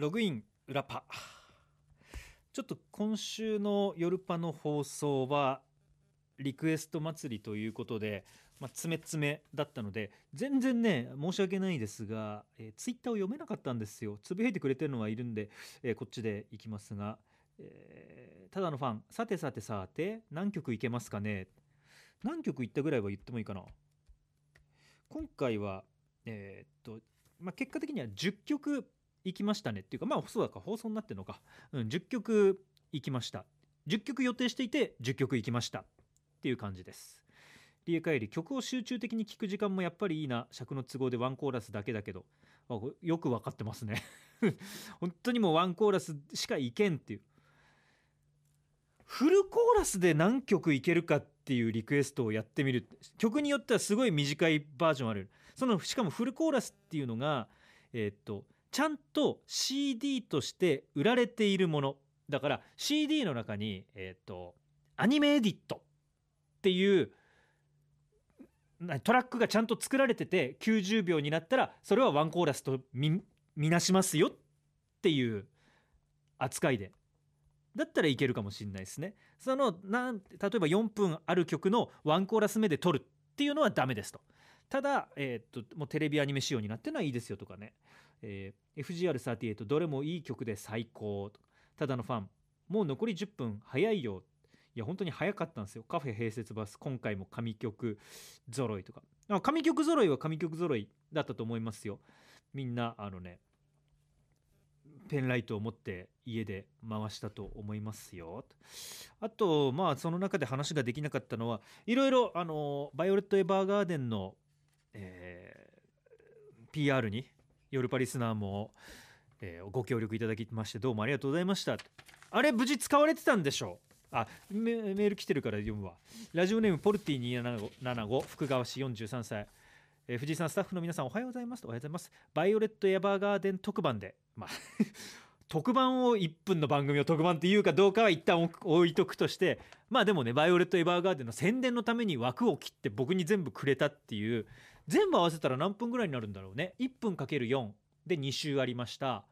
ログイン裏パ。ちょっと今週の夜パの放送はリクエスト祭りということで、まあ、詰め詰めだったので全然ね申し訳ないですが、えー、ツイッターを読めなかったんですよ。つぶやいてくれてるのはいるんで、えー、こっちでいきますが、えー、ただのファンさてさてさて何曲いけますかね？何曲いったぐらいは言ってもいいかな？今回はえー、っと、まあ、結果的には10曲いきましたね。っていうかまあそうだか放送になってるのか、うん、10曲いきました。10曲予定していて10曲いきました。っていう感じです。理恵帰り曲を集中的に聴く時間もやっぱりいいな。尺の都合でワンコーラスだけだけど。よく分かってますね。本当にもうワンコーラスしかいけんっていう。フルコーラスで何曲いけるかっていうリクエストをやってみる。曲によってはすごい短いバージョンある。そのしかもフルコーラスっていうのがえー、っとちゃんと CD として売られているもの。だから CD の中にえー、とアニメエディットっていうトラックがちゃんと作られてて90秒になったらそれはワンコーラスとみなしますよっていう扱いで。だったらいけるかもしれないですね。そのなん例えば4分ある曲のワンコーラス目で撮るっていうのはダメですと。ただ、えー、ともうテレビアニメ仕様になってるのはいいですよとかね、えー、FGR38 どれもいい曲で最高ただのファンもう残り10分早いよ。いや本当に早かったんですよ。カフェ併設バス今回も神曲揃いとか。神曲揃いは神曲揃いだったと思いますよ。みんなあのねペンライトを持って家で回したと思いますよ。あとまあその中で話ができなかったのはいろいろあのバイオレット・エヴァーガーデンの、えー、PR にヨルパリスナーも、えー、ご協力いただきましてどうもありがとうございました。あれ無事使われてたんでしょう。あメール来てるから読むわ。ラジオネームポルティ275福川市43歳、えー、藤井さんスタッフの皆さんおはようございます。おはようございます。バイオレット・エヴァーガーデン特番でまあ 特番を1分の番組を特番っていうかどうかは一旦置いとくとしてまあでもねバイオレット・エヴァーガーデンの宣伝のために枠を切って僕に全部くれたっていう全部合わせたら何分ぐらいになるんだろうね。1分 ×4 で2週ありました。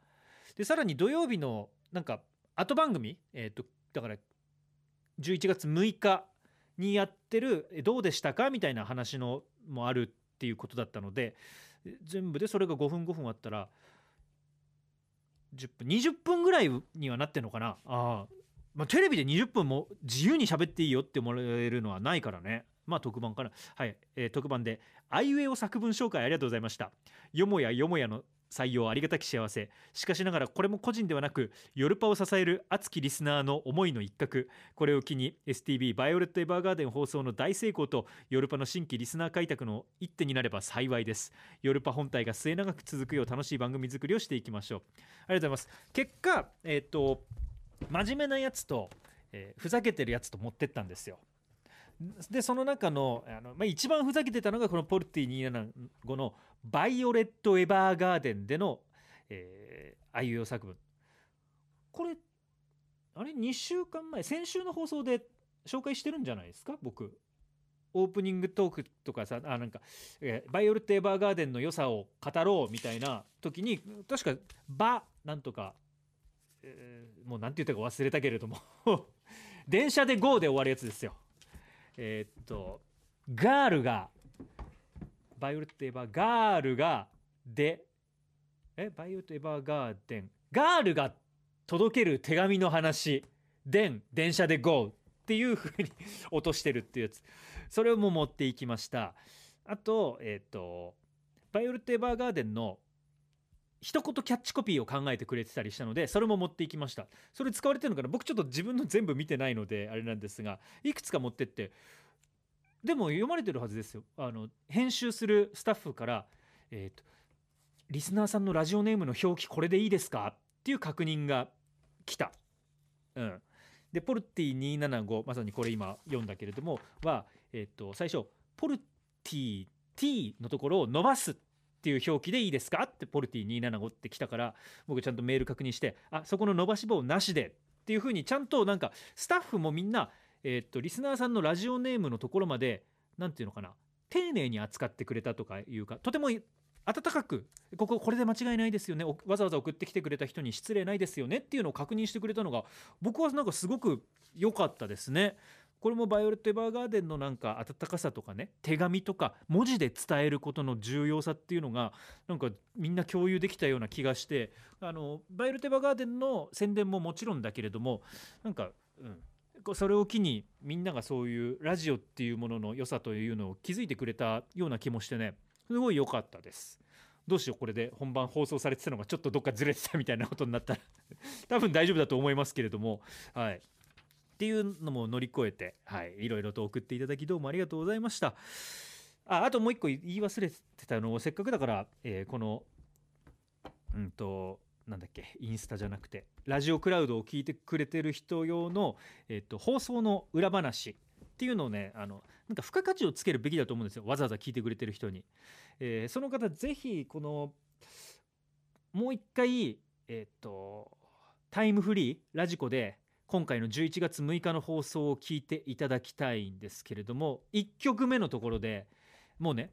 でさらに土曜日のなんか後番組えっ、ー、とだから11月6日にやってるどうでしたかみたいな話のもあるっていうことだったので全部でそれが5分5分あったら10分20分ぐらいにはなってんのかな。あ、まあ、テレビで20分も自由に喋っていいよってもらえるのはないからね。まあ特番かな。はい、えー、特番で「あいうえお作文紹介ありがとうございました」よもやよもやの採用ありがたき幸せ。しかしながらこれも個人ではなくヨルパを支える熱きリスナーの思いの一角。これを機に STB バイオレット・エヴァーガーデン放送の大成功とヨルパの新規リスナー開拓の一手になれば幸いです。ヨルパ本体が末永く続くよう楽しい番組作りをしていきましょう。ありがとうございます。結果えっ、と真面目なやつと、えー、ふざけてるやつと持ってったんですよ。でその中のあの、まあ、一番ふざけてたのがこのポルティ275の「バイオレット・エヴァーガーデン」での、えー、あいうえお作文。これあれ？2週間前？先週の放送で紹介してるんじゃないですか？僕。オープニングトークとかさあなんか、えー、バイオレット・エヴァーガーデンの良さを語ろうみたいな時に確か「バ」なんとか、えー、もう何て言ったか忘れたけれども。電車で GO で終わるやつですよ。えー、っとガールがバイオレット・エヴァーガールがでえバイオレット・エヴァーガーデン。ガールが届ける手紙の話。でん電車で GO っていう風に落としてるっていうやつ。それをも持っていきました。あとえっ、とバイオレット・エヴァーガーデンの一言キャッチコピーを考えてくれてたりしたのでそれも持っていきました。それ使われてるのかな？僕ちょっと自分の全部見てないのであれなんですがいくつか持ってって。でも読まれてるはずですよ。あの編集するスタッフからえっ、ー、とリスナーさんのラジオネームの表記これでいいですか？っていう確認が来た。うん。でポルティ275まさにこれ今読んだけれどもはえっ、ー、と最初ポルティ T のところを伸ばす。っていう表記でいいですか？ってポルティ275って来たから僕ちゃんとメール確認してあそこの伸ばし棒なしでっていうふうにちゃんとなんかスタッフもみんな、えー、っとリスナーさんのラジオネームのところまで何て言うのかな丁寧に扱ってくれたとかいうかとても温かくこここれで間違いないですよねわざわざ送ってきてくれた人に失礼ないですよねっていうのを確認してくれたのが僕はなんかすごく良かったですね。これもバイオレット・エヴァーガーデンのなんか温かさとかね手紙とか文字で伝えることの重要さっていうのがなんかみんな共有できたような気がしてあのバイオレット・エヴァーガーデンの宣伝ももちろんだけれどもなんか、うん、それを機にみんながそういうラジオっていうものの良さというのを気づいてくれたような気もしてねすごい良かったです。どうしようこれで本番放送されてたのがちょっとどっかずれてたみたいなことになったら多分大丈夫だと思いますけれどもはいっていうのも乗り越えて、はい、いろいろと送っていただきどうもありがとうございました。ああともう一個言い忘れてたのをせっかくだから、えー、このうんとなんだっけインスタじゃなくてラジオクラウドを聞いてくれてる人用の、えーと、放送の裏話っていうのをねあのなんか付加価値をつけるべきだと思うんですよわざわざ聞いてくれてる人に。えー、その方ぜひこのもう一回えっ、とタイムフリーラジコで今回の11月6日の放送を聞いていただきたいんですけれども1曲目のところでもうね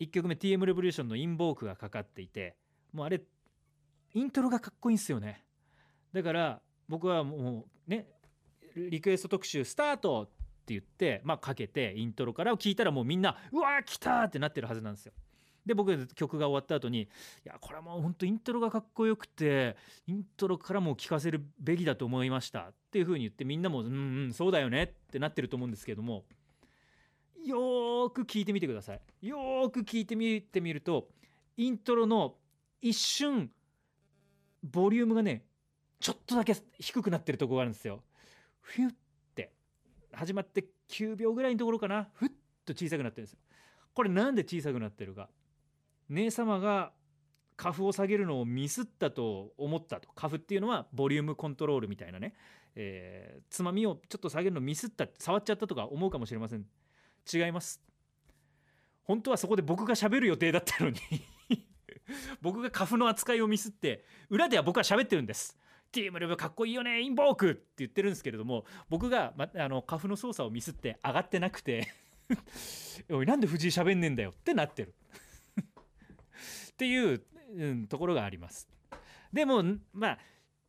1曲目 TM レボリューションのインボークがかかっていてもうあれイントロがかっこいいんですよね。だから僕はもうねリクエスト特集スタートって言ってまあかけてイントロからを聞いたらもうみんなうわー来たってなってるはずなんですよ。で僕が曲が終わった後にいやこれはもう本当イントロがかっこよくてイントロからも聴かせるべきだと思いました。っていう風に言ってみんなもうんうんそうだよね。ってなってると思うんですけどもよーく聞いてみてください。よーく聞いてみてみるとイントロの一瞬ボリュームがねちょっとだけ低くなってるとこがあるんですよ。フュッて始まって9秒ぐらいのところかな。ふっと小さくなってるんですよ。これなんで小さくなってるか。姉様がカフを下げるのをミスったと思ったと。カフっていうのはボリュームコントロールみたいなね、えー、つまみをちょっと下げるのミスった触っちゃったとか思うかもしれません。違います。本当はそこで僕が喋る予定だったのに。僕がカフの扱いをミスって裏では僕は喋ってるんです。ティームレブかっこいいよねインボーク!って言ってるんですけれども僕が、ま、あのカフの操作をミスって上がってなくて。おいなんで藤井喋んねえんだよってなってる。っていう、うん、ところがあります。でもまあ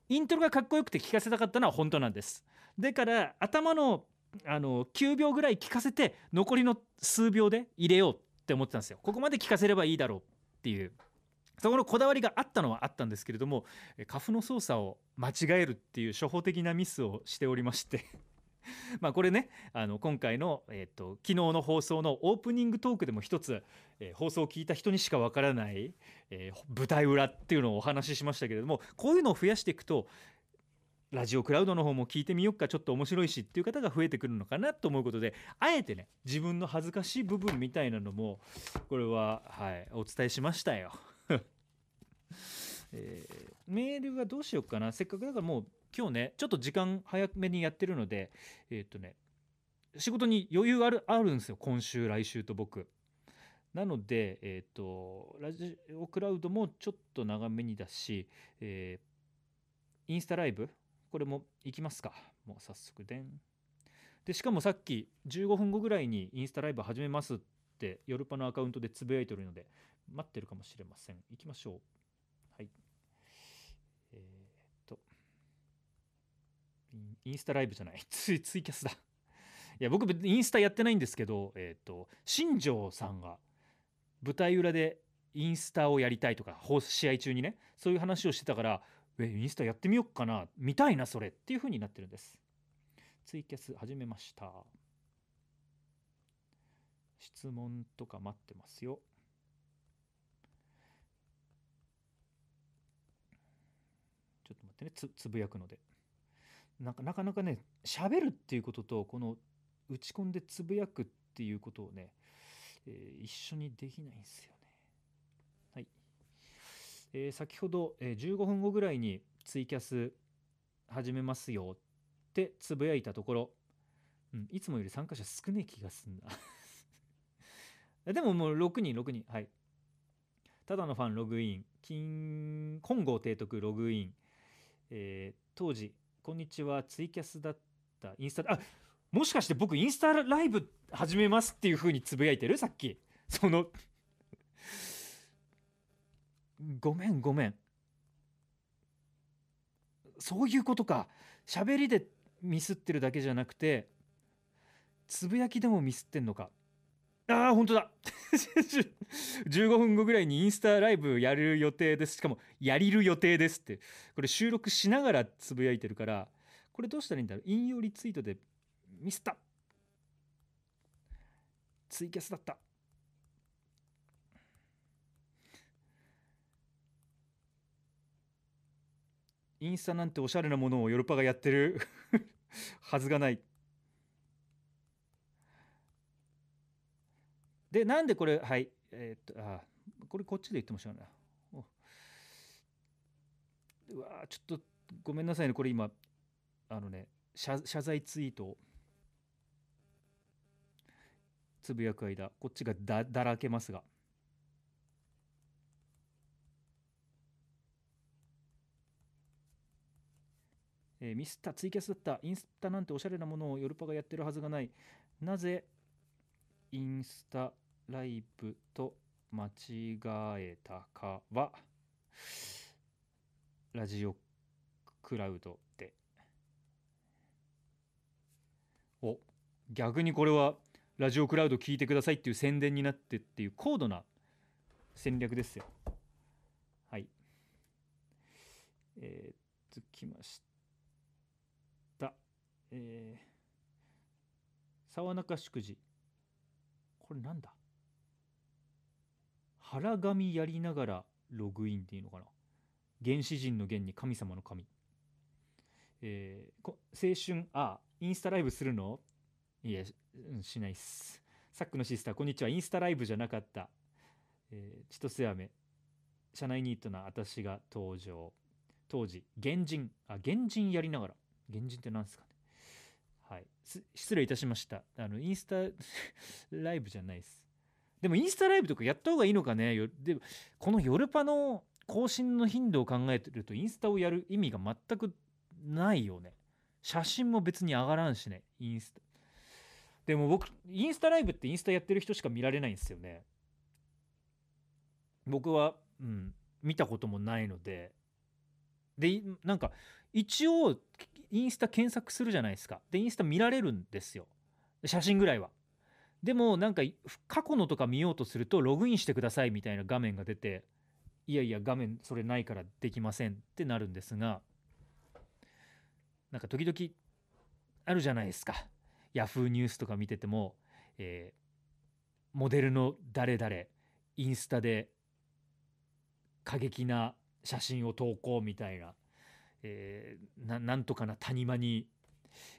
イントロがかっこよくて聞かせたかったのは本当なんです。だから頭のあの9秒ぐらい聞かせて残りの数秒で入れようって思ってたんですよ。ここまで聞かせればいいだろうっていう。そこのこだわりがあったのはあったんですけれどもカフの操作を間違えるっていう初歩的なミスをしておりまして。まあこれねあの今回の、えーと、昨日の放送のオープニングトークでも一つ、えー、放送を聞いた人にしかわからない、えー、舞台裏っていうのをお話ししましたけれどもこういうのを増やしていくとラジオクラウドの方も聞いてみようかちょっと面白いしっていう方が増えてくるのかなと思うことであえてね自分の恥ずかしい部分みたいなのもこれは、はい、お伝えしましたよ。えー、メールはどうしようかなせっかくだからもう今日ねちょっと時間早めにやってるのでえっ、とね仕事に余裕あるあるんですよ今週来週と僕。なので、えっ、とラジオクラウドもちょっと長めにだし、えー、インスタライブ？これも行きますか。もう早速でん。でしかもさっき15分後ぐらいにインスタライブ始めますってヨルパのアカウントでつぶやいてるので待ってるかもしれません。行きましょうはいえーインスタライブじゃない。ツイツイキャスだ。いや僕インスタやってないんですけどえっ、ー、と新庄さんが舞台裏でインスタをやりたいとか試合中にねそういう話をしてたからえインスタやってみようかな見たいなそれっていう風になってるんです。ツイキャス始めました。質問とか待ってますよ。ちょっと待ってねつつぶやくので。なかなかなかね喋るっていうこととこの打ち込んでつぶやくっていうことをね、えー、一緒にできないんですよね。はい。えー、先ほど、えー、15分後ぐらいにツイキャス始めますよってつぶやいたところ、うん、いつもより参加者少ねえ気がすんな でももう6人6人はいただのファンログイン金金剛提督ログイン、えー、当時こんにちは。ツイキャスだった。インスタあもしかして僕インスタライブ始めますっていう風につぶやいてる？さっき。そのごめんごめん。そういうことか。喋りでミスってるだけじゃなくてつぶやきでもミスってんのか。あー本当だ。15分後ぐらいにインスタライブやる予定です。しかもやりる予定ですって。これ収録しながらつぶやいてるからこれどうしたらいいんだろう。引用リツイートでミスった。ツイキャスだった。インスタなんておしゃれなものをヨルパがやってる。はずがない。でなんでこれはいえーっとあこれこっちで言ってもしょうがないうわちょっとごめんなさいね。これ今あのね謝謝罪ツイートを。つぶやく間こっちがだだらけますが。えーミスったツイキャスだった。インスタなんておしゃれなものをヨルパがやってるはずがない。なぜインスタライブと間違えたかはラジオクラウドで。お逆にこれはラジオクラウド聞いてくださいっていう宣伝になってっていう高度な戦略ですよ。はい。えー、っときました。えー、沢中祝辞。これなんだ？腹紙やりながらログインっていうのかな。原始人の原に神様の神。えー青春あインスタライブするの？いやしないっす。サックのシスターこんにちは。インスタライブじゃなかった、えー、千歳飴。社内ニートな私が登場。当時原人。あ原人やりながら。原人って何ですかね。はい。失礼いたしました。あのインスタライブじゃないです。でもインスタライブとかやった方がいいのかね。でこのヨルパの更新の頻度を考えてるとインスタをやる意味が全くないよね。写真も別に上がらんしねインスタ。でも僕インスタライブってインスタやってる人しか見られないんですよね。僕は、うん、見たこともないので。でなんか一応インスタ検索するじゃないですか。でインスタ見られるんですよ。写真ぐらいは。でもなんか過去のとか見ようとするとログインしてくださいみたいな画面が出ていやいや画面それないからできませんってなるんですがなんか時々あるじゃないですか。ヤフーニュースとか見てても、えーモデルの誰々インスタで過激な写真を投稿みたいな、えーななんとかな谷間に、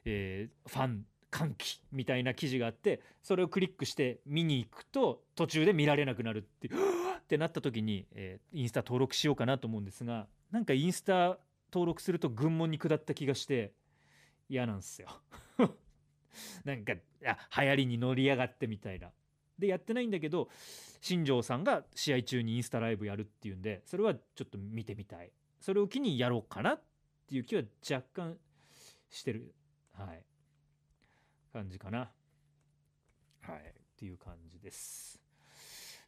えーファン歓喜みたいな記事があってそれをクリックして見に行くと途中で見られなくなるって ってなった時に、えーインスタ登録しようかなと思うんですがなんかインスタ登録すると群門に下った気がして嫌なんですよ。なんかあ流行りに乗りやがってみたいな。でやってないんだけど新庄さんが試合中にインスタライブやるっていうんでそれはちょっと見てみたいそれを機にやろうかなっていう気は若干してるはい感じかな。はい。っていう感じです。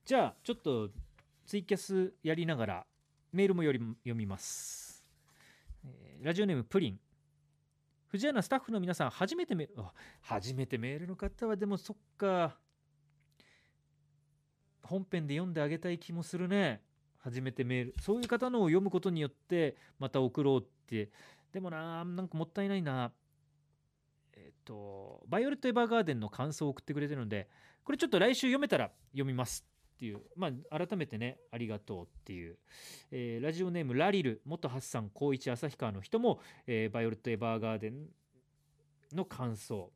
じゃあちょっとツイキャスやりながらメールもより読みます、えーラジオネームプリン。藤谷スタッフの皆さん初めてメあ初めてメールの方はでもそっか。本編で読んであげたい気もするね。初めてメール。そういう方のを読むことによってまた送ろうって。でもななんかもったいないなとバイオレット・エヴァーガーデンの感想を送ってくれてるのでこれちょっと来週読めたら読みますっていうまあ改めてねありがとうっていう、えーラジオネームラリル元ハッサン光一旭川の人も、えーバイオレット・エヴァーガーデンの感想、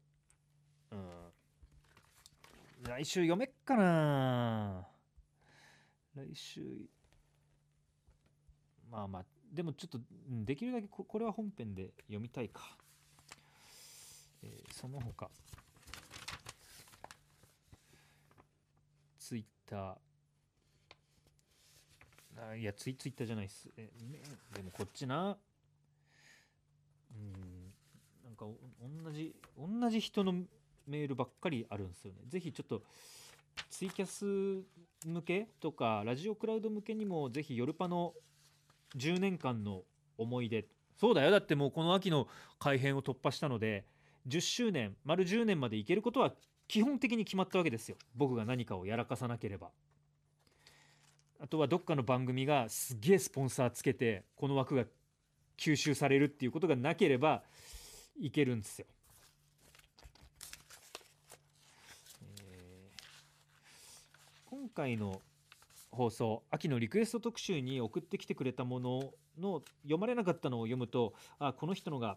うん、来週読めっかな。来週まあまあでもちょっとできるだけこれは本編で読みたいか、えーその他。ツイッター。あいやツイツイッターじゃないっす。えでもこっちな。うんなんか同じ同じ人のメールばっかりあるんですよね。ぜひちょっとツイキャス向けとかラジオクラウド向けにもぜひヨルパの10年間の思い出。そうだよ。だってもうこの秋の改編を突破したので10周年丸10年までいけることは基本的に決まったわけですよ。僕が何かをやらかさなければ。あとはどっかの番組がすげえスポンサーつけてこの枠が吸収されるっていうことがなければいけるんですよ、えー今回の放送秋のリクエスト特集に送ってきてくれたものの読まれなかったのを読むとあこの人のが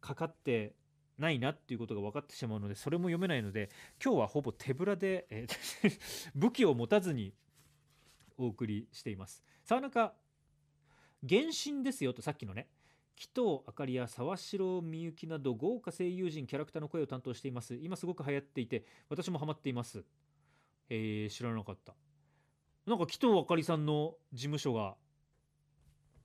かかってないなっていうことが分かってしまうのでそれも読めないので今日はほぼ手ぶらで、えー 武器を持たずにお送りしています。さあなんか原神ですよとさっきのね紀藤あかりや沢城みゆきなど豪華声優陣キャラクターの声を担当しています。今すごく流行っていて私もハマっています。えー、知らなかった。なんか紀藤あかりさんの事務所が、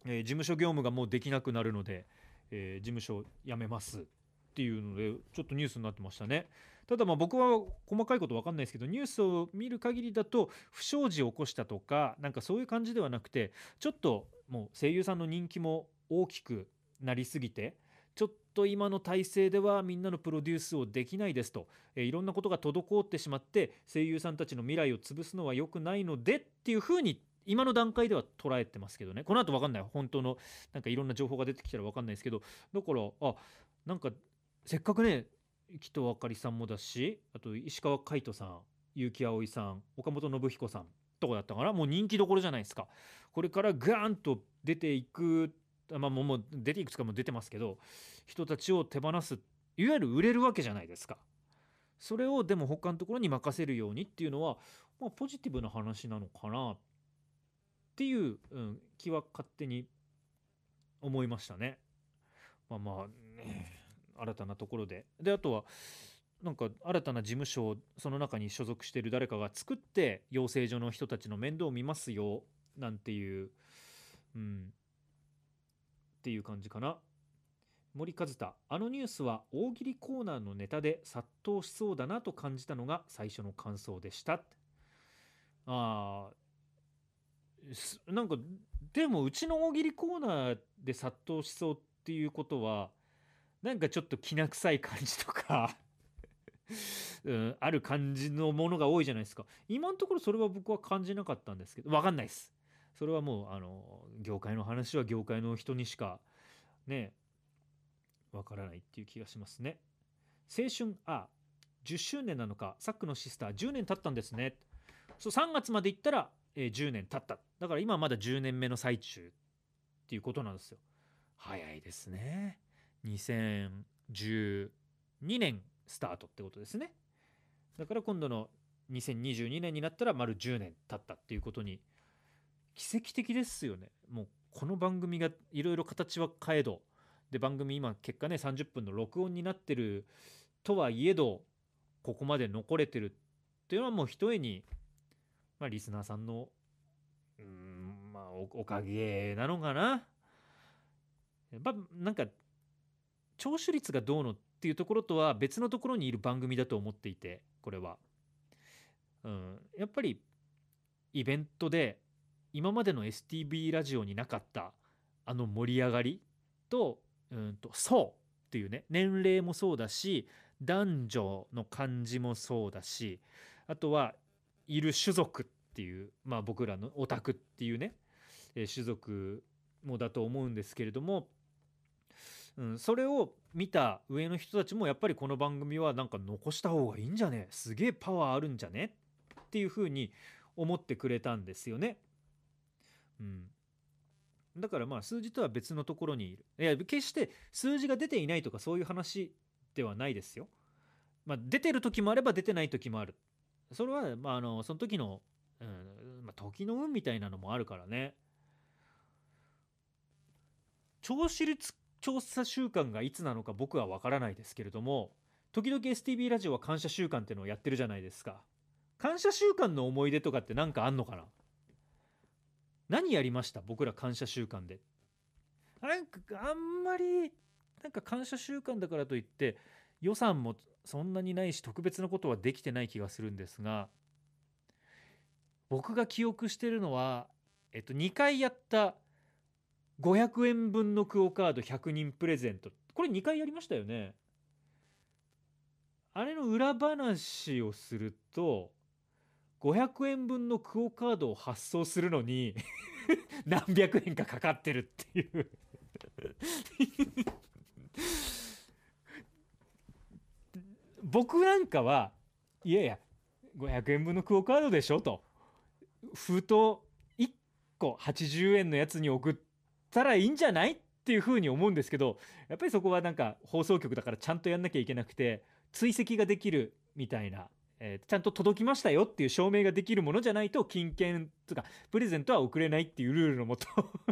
えー事務所業務がもうできなくなるので、えー事務所辞めます。っていうのでちょっとニュースになってましたね。ただまあ僕は細かいこと分かんないですけどニュースを見る限りだと不祥事を起こしたとかなんかそういう感じではなくてちょっともう声優さんの人気も大きくなりすぎてちょっと今の体制ではみんなのプロデュースをできないですと、えーいろんなことが滞ってしまって声優さんたちの未来を潰すのは良くないのでっていうふうに今の段階では捉えてますけどね。この後分かんない。本当のなんかいろんな情報が出てきたら分かんないですけど。だからあなんかせっかくね紀藤あかりさんもだしあと石川海人さん結城葵さん岡本信彦さんとかだったからもう人気どころじゃないですか。これからガーンと出ていくまあもうもう出ていくつかも出てますけど人たちを手放すいわゆる売れるわけじゃないですか。それをでも他のところに任せるようにっていうのは、まあ、ポジティブな話なのかなっていう、うん、気は勝手に思いましたね。まあまあ、ね。新たなところで。であとはなんか新たな事務所をその中に所属している誰かが作って養成所の人たちの面倒を見ますよなんていう、うん、っていう感じかな。森和太あのニュースは大喜利コーナーのネタで殺到しそうだなと感じたのが最初の感想でしたあなんかでもうちの大喜利コーナーで殺到しそうっていうことはなんかちょっときな臭い感じとか うん、ある感じのものが多いじゃないですか。今のところそれは僕は感じなかったんですけど分かんないです。それはもうあの業界の話は業界の人にしかねわからないっていう気がしますね。青春あ10周年なのか。サックのシスター10年経ったんですね。そう3月まで行ったら、えー10年経った。だから今まだ10年目の最中っていうことなんですよ。早いですね。2012年スタートってことですねだから今度の2022年になったら丸10年経ったっていうことに奇跡的ですよねもうこの番組がいろいろ形は変えどで番組今結果ね30分の録音になってるとはいえどここまで残れてるっていうのはもうひとえに、まあ、リスナーさんのうんまあおおかげなのかな。やっぱなんか聴取率がどうのっていうところとは別のところにいる番組だと思っていてこれは。うん、やっぱりイベントで今までの STB ラジオになかったあの盛り上がりとうんと層っていうね年齢もそうだし男女の感じもそうだしあとはいる種族っていうまあ僕らのオタクっていうね、え種族もだと思うんですけれども、うん、それを見た上の人たちもやっぱりこの番組はなんか残した方がいいんじゃね？すげえパワーあるんじゃね？っていうふうに思ってくれたんですよね。うん、だからまあ数字とは別のところにいる。いや決して数字が出ていないとかそういう話ではないですよ。まあ、出てる時もあれば出てない時もある。それはまああのその時の、うんまあ、時の運みたいなのもあるからね。聴取率調査週間がいつなのか僕は分からないですけれども時々 STB ラジオは感謝週間っていうのをやってるじゃないですか。感謝週間の思い出とかって何かあんのかな？何やりました？僕ら感謝週間で。なんかあんまりなんか感謝週間だからといって予算もそんなにないし特別なことはできてない気がするんですが僕が記憶してるのは、えっと、2回やった500円分のクオカード100人プレゼント。これ2回やりましたよね。あれの裏話をすると500円分のクオカードを発送するのに 何百円かかかってるっていう。僕なんかはいやいや500円分のクオカードでしょと。封筒1個80円のやつに送ったらいいんじゃない？っていうふうに思うんですけどやっぱりそこはなんか放送局だからちゃんとやんなきゃいけなくて追跡ができるみたいな、えーちゃんと届きましたよっていう証明ができるものじゃないと金券とかプレゼントは送れないっていうルールのもと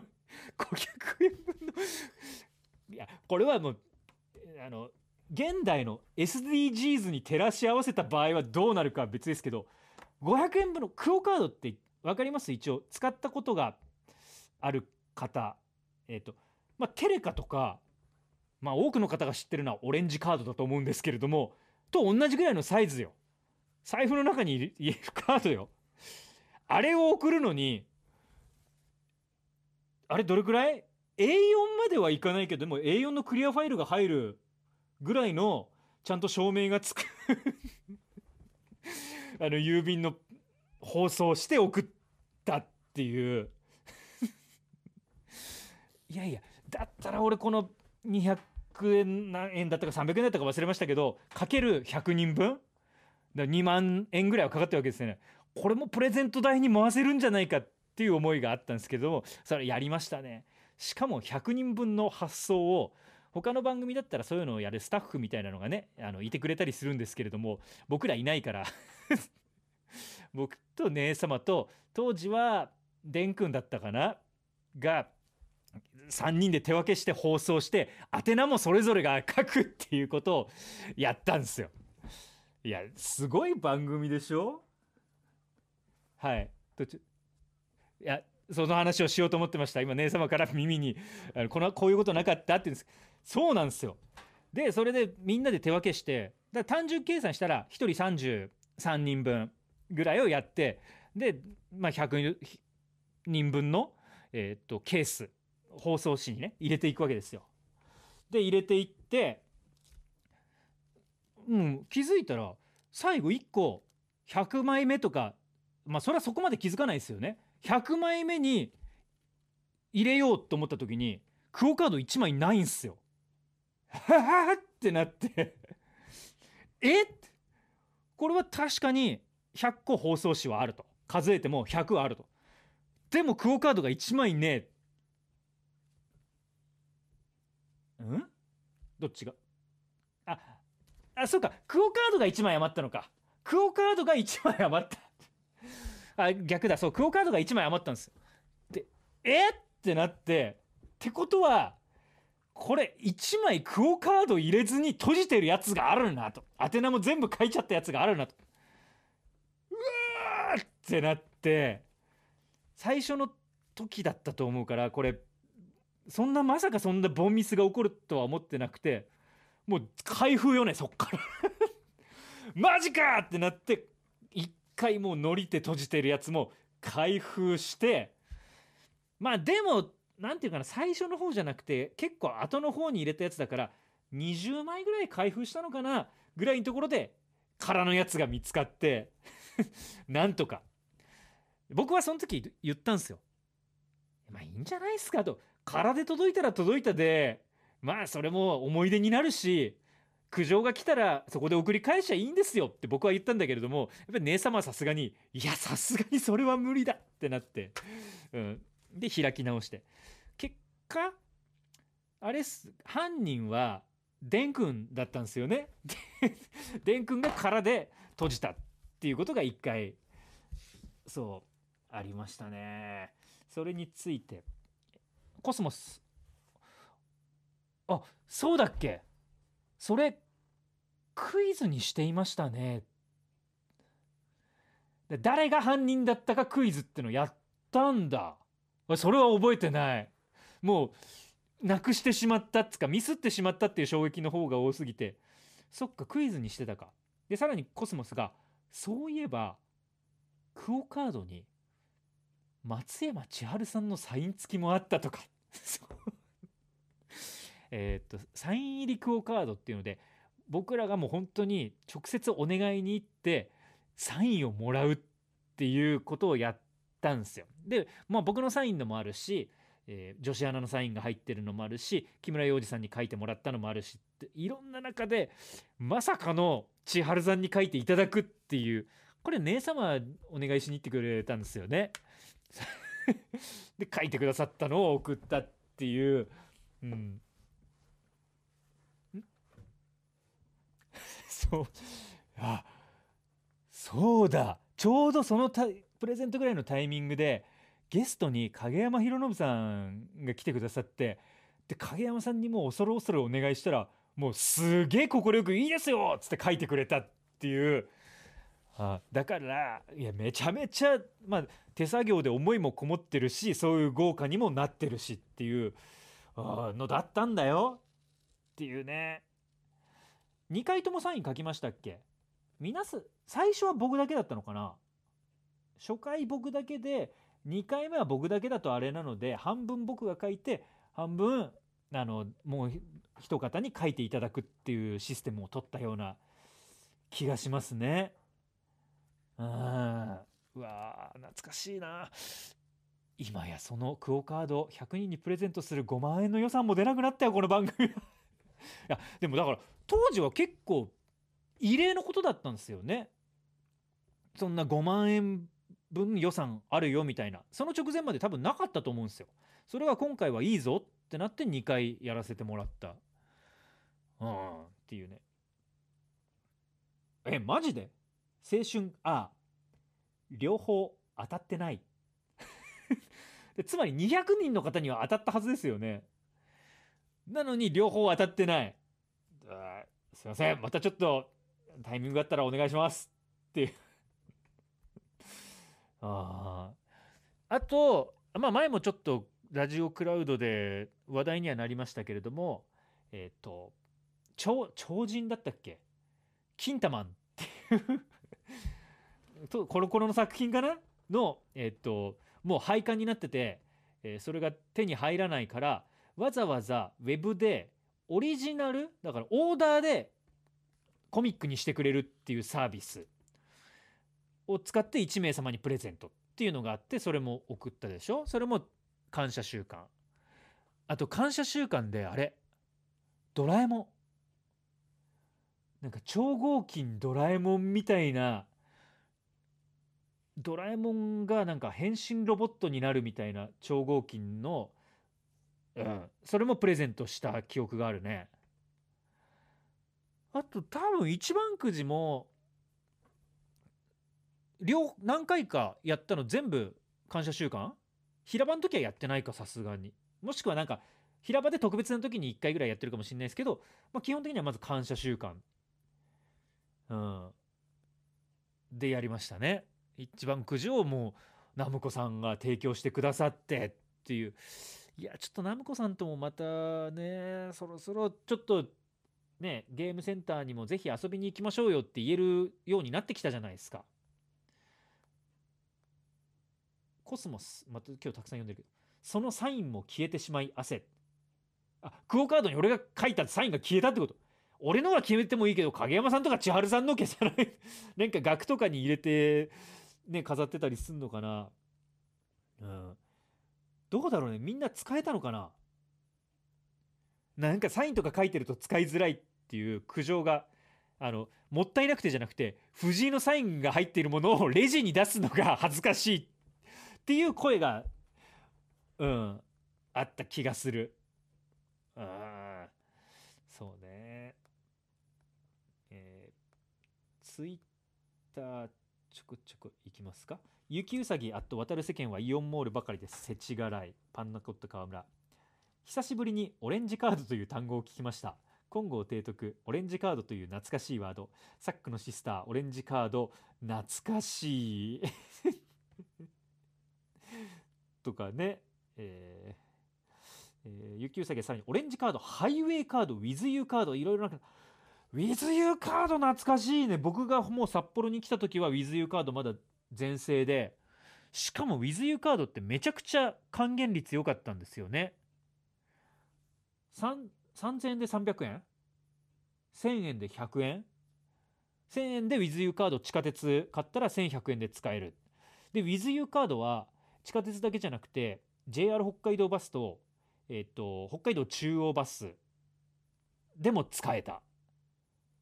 500円分の いやこれはもうあの現代の SDGs に照らし合わせた場合はどうなるかは別ですけど500円分のクオカードって分かります？一応使ったことがある方。えっ、とまあテレカとかまあ多くの方が知ってるのはオレンジカードだと思うんですけれどもと同じぐらいのサイズよ。財布の中に入れるカードよ。あれを送るのにあれどれくらい ?A4 まではいかないけどでも A4 のクリアファイルが入るぐらいのちゃんと証明がつく。あの郵便の放送して送ったっていう。いやいやだったら俺この200円何円だったか300円だったか忘れましたけどかける100人分だ2万円ぐらいはかかってるわけですよね。これもプレゼント代に回せるんじゃないかっていう思いがあったんですけどもそれやりましたね。しかも100人分の発送を他の番組だったらそういうのをやるスタッフみたいなのがねあのいてくれたりするんですけれども僕らいないから。僕と姉様と当時は蓮くんだったかなが3人で手分けして放送して宛名もそれぞれが書くっていうことをやったんですよ。いやすごい番組でしょ？はい。途中いやその話をしようと思ってました。今姉様から耳にこのこういうことなかったって言うんです。そうなんですよ。でそれでみんなで手分けしてだ単純計算したら1人33人分ぐらいをやってで、まあ、100人分の、えーっとケース。包装紙にね入れていくわけですよ。で入れていってうん気づいたら最後1個100枚目とかまあそれはそこまで気づかないですよね。100枚目に入れようと思った時にクオカード1枚ないんすよ。ははってなって。え？これは確かに100個包装紙はあると。数えても100はあると。でもクオカードが1枚ねえんどっちが？ああそうか。クオカードが1枚余ったのか。クオカードが1枚余った。あ逆だ。そうクオカードが1枚余ったんです。よでえ？ってなってってことはこれ1枚クオカード入れずに閉じてるやつがあるなと。宛名も全部書いちゃったやつがあるなと。うわーってなって最初の時だったと思うからこれそんなまさかそんなボンミスが起こるとは思ってなくてもう開封よねそっから。マジかってなって一回もうのり手閉じてるやつも開封してまあでもなんていうかな最初の方じゃなくて結構後の方に入れたやつだから20枚ぐらい開封したのかなぐらいのところで空のやつが見つかって なんとか。僕はその時言ったんですよまあいいんじゃないですかと。空で届いたら届いたでまあそれも思い出になるし苦情が来たらそこで送り返しちゃいいんですよって僕は言ったんだけれどもやっぱり姉様はさすがにいやさすがにそれは無理だってなって、うん、で開き直して。結果あれす犯人はデン君だったんですよね。で デン君が空で閉じたっていうことが一回そうありましたね。それについて。コスモス。あそうだっけ。それクイズにしていましたね。誰が犯人だったかクイズってのやったんだ。それは覚えてない。もうなくしてしまったっつかミスってしまったっていう衝撃の方が多すぎて。そっかクイズにしてたか。でさらにコスモスがそういえばクオカードに松山千春さんのサイン付きもあったとか えっとサイン入りクオ・カードっていうので僕らがもう本当に直接お願いに行ってサインをもらうっていうことをやったんですよ。で、まあ、僕のサインのもあるし、えー女子アナのサインが入ってるのもあるし木村洋二さんに書いてもらったのもあるしっていろんな中でまさかの千春さんに書いていただくっていうこれ姉様お願いしに行ってくれたんですよね。で書いてくださったのを送ったっていう、うん、そうあそうだちょうどそのタイプレゼントぐらいのタイミングでゲストに影山博信さんが来てくださってで影山さんにもう恐る恐るお願いしたらもうすげえ快く「いいですよ!」っつって書いてくれたっていう。あだからいやめちゃめちゃ、まあ、手作業で思いもこもってるしそういう豪華にもなってるしっていうのだったんだよ。っていうね。2回ともサイン書きましたっけ？皆す最初は僕だけだったのかな？初回僕だけで2回目は僕だけだとあれなので半分僕が書いて半分あのもう一方に書いていただくっていうシステムを取ったような気がしますね。うんうわ懐かしいな。今やそのクオ・カード100人にプレゼントする5万円の予算も出なくなったよこの番組 いやでもだから当時は結構異例のことだったんですよね。そんな5万円分予算あるよみたいな。その直前まで多分なかったと思うんですよ。それは今回はいいぞってなって2回やらせてもらった。うんっていうね。えマジで？青春？あ両方当たってない。でつまり200人の方には当たったはずですよね。なのに両方当たってない。すいません。またちょっとタイミングがあったらお願いします。っていう。ああと、まあ、前もちょっとラジオクラウドで話題にはなりましたけれどもえっ、と超超人だったっけ？キンタマンっていう。とコロコロの作品かな？のえっ、ともう廃刊になってて、えーそれが手に入らないからわざわざウェブでオリジナルだからオーダーでコミックにしてくれるっていうサービスを使って1名様にプレゼントっていうのがあってそれも送ったでしょ？それも感謝週間。あと感謝週間であれドラえもん。なんか超合金ドラえもんみたいなドラえもんがなんか変身ロボットになるみたいな超合金の、うん、それもプレゼントした記憶があるね。あと多分一番くじも両何回かやったの全部感謝週間？平場の時はやってないかさすがに。もしくはなんか平場で特別な時に1回ぐらいやってるかもしれないですけど、まあ、基本的にはまず感謝週間。うん。でやりましたね。一番くじをもうナムコさんが提供してくださってっていう。いやちょっとナムコさんともまたねそろそろちょっとねゲームセンターにもぜひ遊びに行きましょうよって言えるようになってきたじゃないですか。コスモスまた今日たくさん読んでるけどそのサインも消えてしまい汗あクオカードに俺が書いたサインが消えたってこと。俺のが決めてもいいけど影山さんとか千春さんの消さない。なんか額とかに入れてね飾ってたりすんのかな。うん。どうだろうね。みんな使えたのかな。なんかサインとか書いてると使いづらいっていう苦情があのもったいなくてじゃなくて藤井のサインが入っているものをレジに出すのが恥ずかしいっていう声がうんあった気がする。うん。そうね。えー、ツイッターちょくちょくいきますか？雪うさぎあと渡る世間はイオンモールばかりです。世知辛い。パンナコット川村。久しぶりにオレンジカードという単語を聞きました。金剛提督。オレンジカードという懐かしいワード。サックのシスターオレンジカード。懐かしい。とかね。えーえー、雪うさぎさらにオレンジカード。ハイウェイカード。ウィズユーカード。いろいろなウィズユーカード懐かしいね。僕がもう札幌に来た時はウィズユーカードまだ全盛で。しかも WithYou カードってめちゃくちゃ還元率良かったんですよね。3000円で300円1000円で100円1000円で WithYou カード地下鉄買ったら1100円で使える。で WithYou カードは地下鉄だけじゃなくて JR 北海道バスと,、えっと北海道中央バスでも使えた。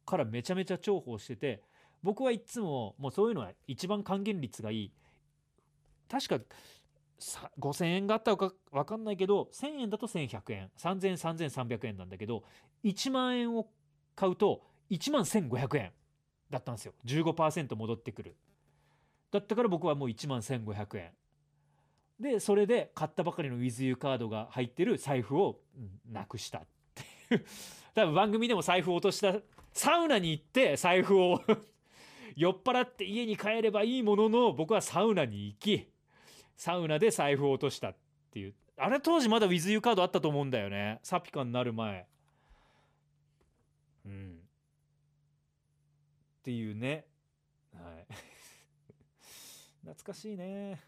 からめちゃめちゃ重宝してて僕はいつももうそういうのは一番還元率がいい。確か5000円があったか分かんないけど1000円だと1100円。3000円3300円なんだけど1万円を買うと1万1500円だったんですよ。15%戻ってくる。だったから僕はもう1万1500円。でそれで買ったばかりの WithYou カードが入ってる財布をなくしたっていう。多分番組でも財布を落としたサウナに行って財布を 酔っ払って家に帰ればいいものの僕はサウナに行きサウナで財布を落としたっていう。あれ当時まだ WithYou カードあったと思うんだよね。サピカになる前。うん。っていうね。はい。懐かしいね。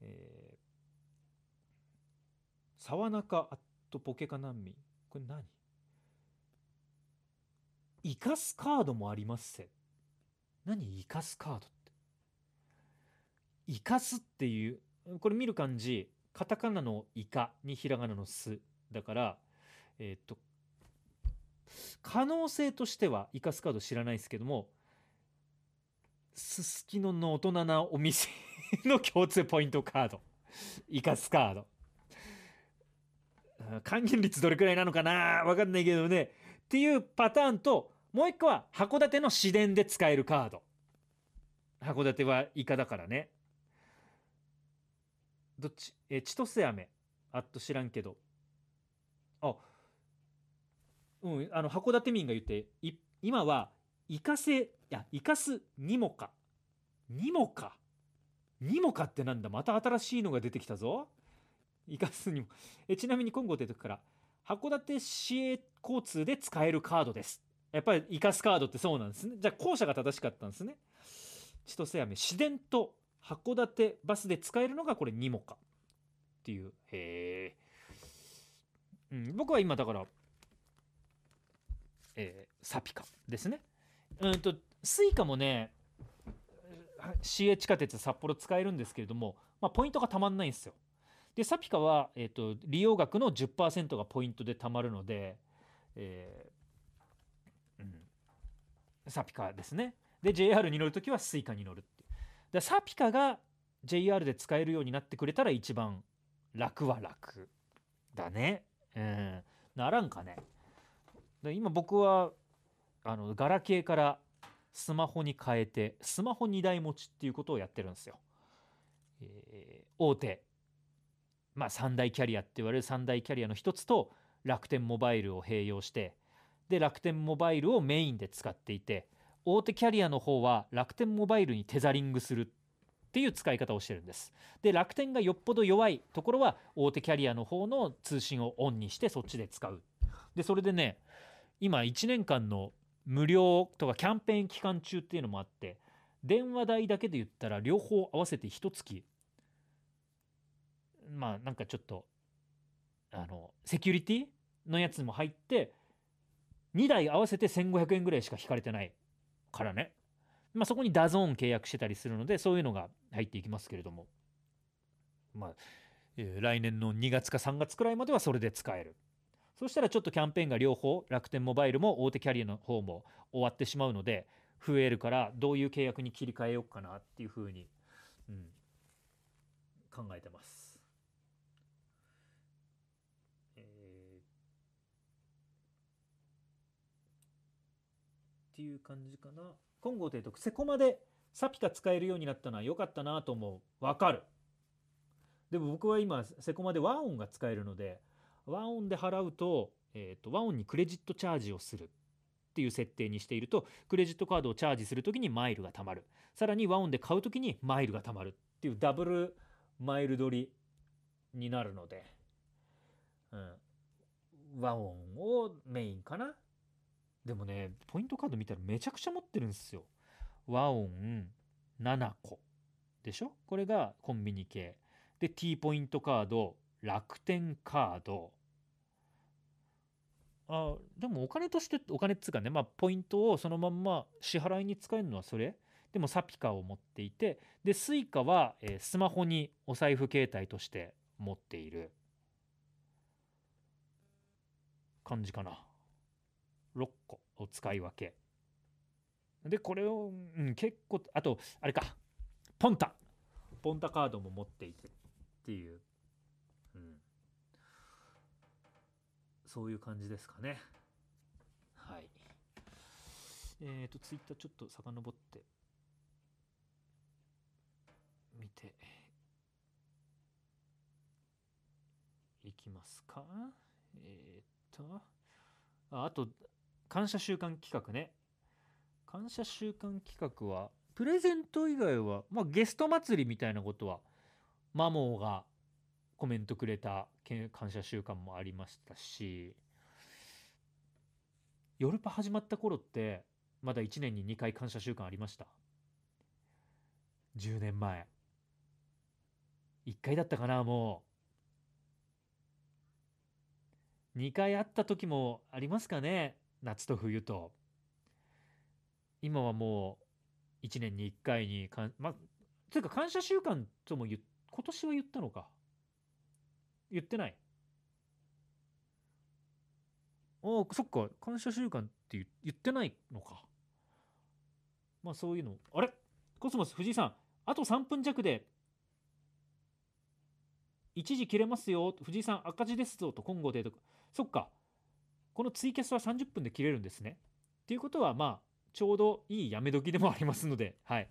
えー、沢中アットポケカ難民これ何？生かすカードもありますせ。何生かすカードって。生かすっていうこれ見る感じカタカナのイカにひらがなのす。だからえっ、と可能性としては生かすカード知らないですけどもすすきのの大人なお店の共通ポイントカード。生かすカード。還元率どれくらいなのかな？分かんないけどね。っていうパターンともう一個は函館の市電で使えるカード。函館はイカだからね。どっち？え千歳飴。あっと知らんけど。あうんあの函館民が言ってい今はイカせいやイカスニモカニモカニモカってなんだ？また新しいのが出てきたぞ。イカスにも。えちなみに今後出てくから函館市営交通で使えるカードです。やっぱりイカスカードってそうなんですね。じゃあ後者が正しかったんですね。千歳飴市電と函館バスで使えるのがこれニモカっていう。へえ、うん、僕は今だからえー、サピカですね。うんとスイカもね市営地下鉄札幌使えるんですけれども、まあ、ポイントがたまんないんですよ。で SAPICA は、えーと、利用額の10%がポイントでたまるので、えー、 SAPICA ですね。で JR に乗るときは Suica に乗るってで SAPICA が JR で使えるようになってくれたら一番楽は楽だね。うん。ならんかね。で今僕はあのガラケーからスマホに変えてスマホ2台持ちっていうことをやってるんですよ。えー、大手。まあ3大キャリアって言われる3大キャリアの一つと楽天モバイルを併用してで楽天モバイルをメインで使っていて大手キャリアの方は楽天モバイルにテザリングするっていう使い方をしてるんです。で楽天がよっぽど弱いところは大手キャリアの方の通信をオンにしてそっちで使う。でそれでね今1年間の無料とかキャンペーン期間中っていうのもあって電話代だけで言ったら両方合わせて1月。まあなんかちょっとあのセキュリティのやつも入って2台合わせて1500円ぐらいしか引かれてないからね、まあ、そこに DAZN 契約してたりするのでそういうのが入っていきますけれども。まあ、え、来年の2月か3月くらいまではそれで使える。そしたらちょっとキャンペーンが両方楽天モバイルも大手キャリアの方も終わってしまうので増えるからどういう契約に切り替えようかなっていうふうに、うん、考えてます。っていう感じかな。今後で言うとセコマでサピカ使えるようになったのは良かったなと思う。わかる。でも僕は今セコマでワンオンが使えるのでワンオンで払うと,、えーと、ワンオンにクレジットチャージをするっていう設定にしているとクレジットカードをチャージするときにマイルが貯まるさらにワンオンで買うときにマイルが貯まるっていうダブルマイル取りになるので、うん、ワンオンをメインかなでもねポイントカード見たらめちゃくちゃ持ってるんですよ。ワンオン7個でしょ？これがコンビニ系。で T ポイントカード楽天カード。あでもお金としてお金っつうかねまあポイントをそのまんま支払いに使えるのはそれ。でもサピカを持っていて。で Suica は、えスマホにお財布携帯として持っている。感じかな。6個を使い分け。でこれを、うん、結構あとあれか。ポンタ。ポンタカードも持っていてっていう、うん、そういう感じですかね。はい。えっ、とツイッターちょっと遡って見ていきますか。えっ、とああと感謝週間企画ね。感謝週間企画はプレゼント以外は、まあ、ゲスト祭りみたいなことはマモーがコメントくれた感謝週間もありましたしヨルパ始まった頃ってまだ1年に2回感謝週間ありました。10年前。1回だったかなもう。2回あった時もありますかね。夏と冬と。今はもう1年に1回にかんまあというか感謝週間とも言今年は言ったのか。言ってない。ああそっか。感謝週間って言言ってないのか。まあそういうの。あれ？コスモス藤井さん。あと3分弱で一時切れますよ。藤井さん赤字ですぞと今後でとか。そっか。このツイキャスは30分で切れるんですね。っていうことはまあちょうどいいやめ時でもありますのではい。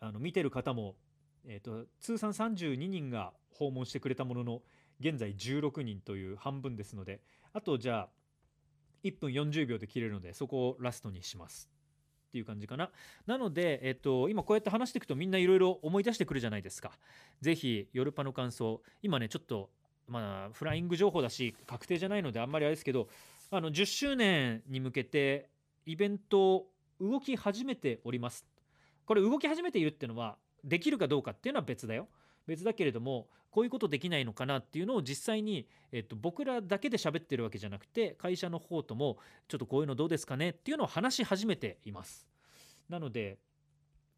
あの見てる方もえー、と通算32人が訪問してくれたものの現在16人という半分ですのであとじゃあ1分40秒で切れるのでそこをラストにします。っていう感じかな。なので、えっと、今こうやって話していくとみんないろいろ思い出してくるじゃないですか。ぜひヨルパの感想今ねちょっとまあフライング情報だし確定じゃないのであんまりあれですけどあの10周年に向けてイベント動き始めております。これ動き始めているっていうのはできるかどうかっていうのは別だよ。別だけれどもこういうことできないのかなっていうのを実際に、えっと、僕らだけで喋ってるわけじゃなくて会社の方ともちょっとこういうのどうですかねっていうのを話し始めています。なので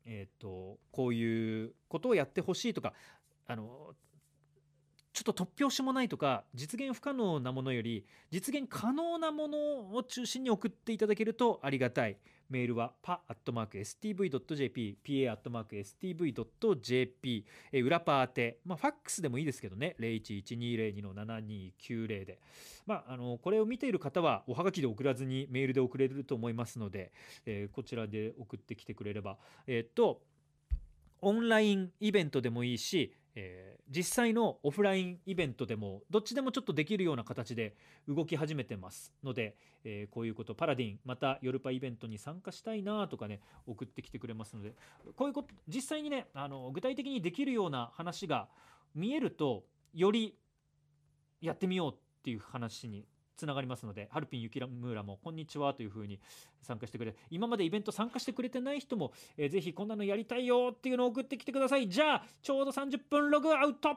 えっとこういうことをやってほしいとかあのちょっと突拍子もないとか実現不可能なものより実現可能なものを中心に送っていただけるとありがたい。メールは pa.stv.jp pa.stv.jp え裏パーテまあファックスでもいいですけどね。011202の7290で。まああのこれを見ている方はおはがきで送らずにメールで送れると思いますので、えーこちらで送ってきてくれれば。えーっとオンラインイベントでもいいし、えー実際のオフラインイベントでもどっちでもちょっとできるような形で動き始めてますので、えーこういうことパラディンまたヨルパイベントに参加したいなとかね送ってきてくれますのでこういうこと実際にねあの具体的にできるような話が見えるとよりやってみようっていう話につながりますのでハルピン雪村もこんにちはというふうに参加してくれ今までイベント参加してくれてない人も、えーぜひこんなのやりたいよっていうのを送ってきてください。じゃあちょうど30分ログアウト。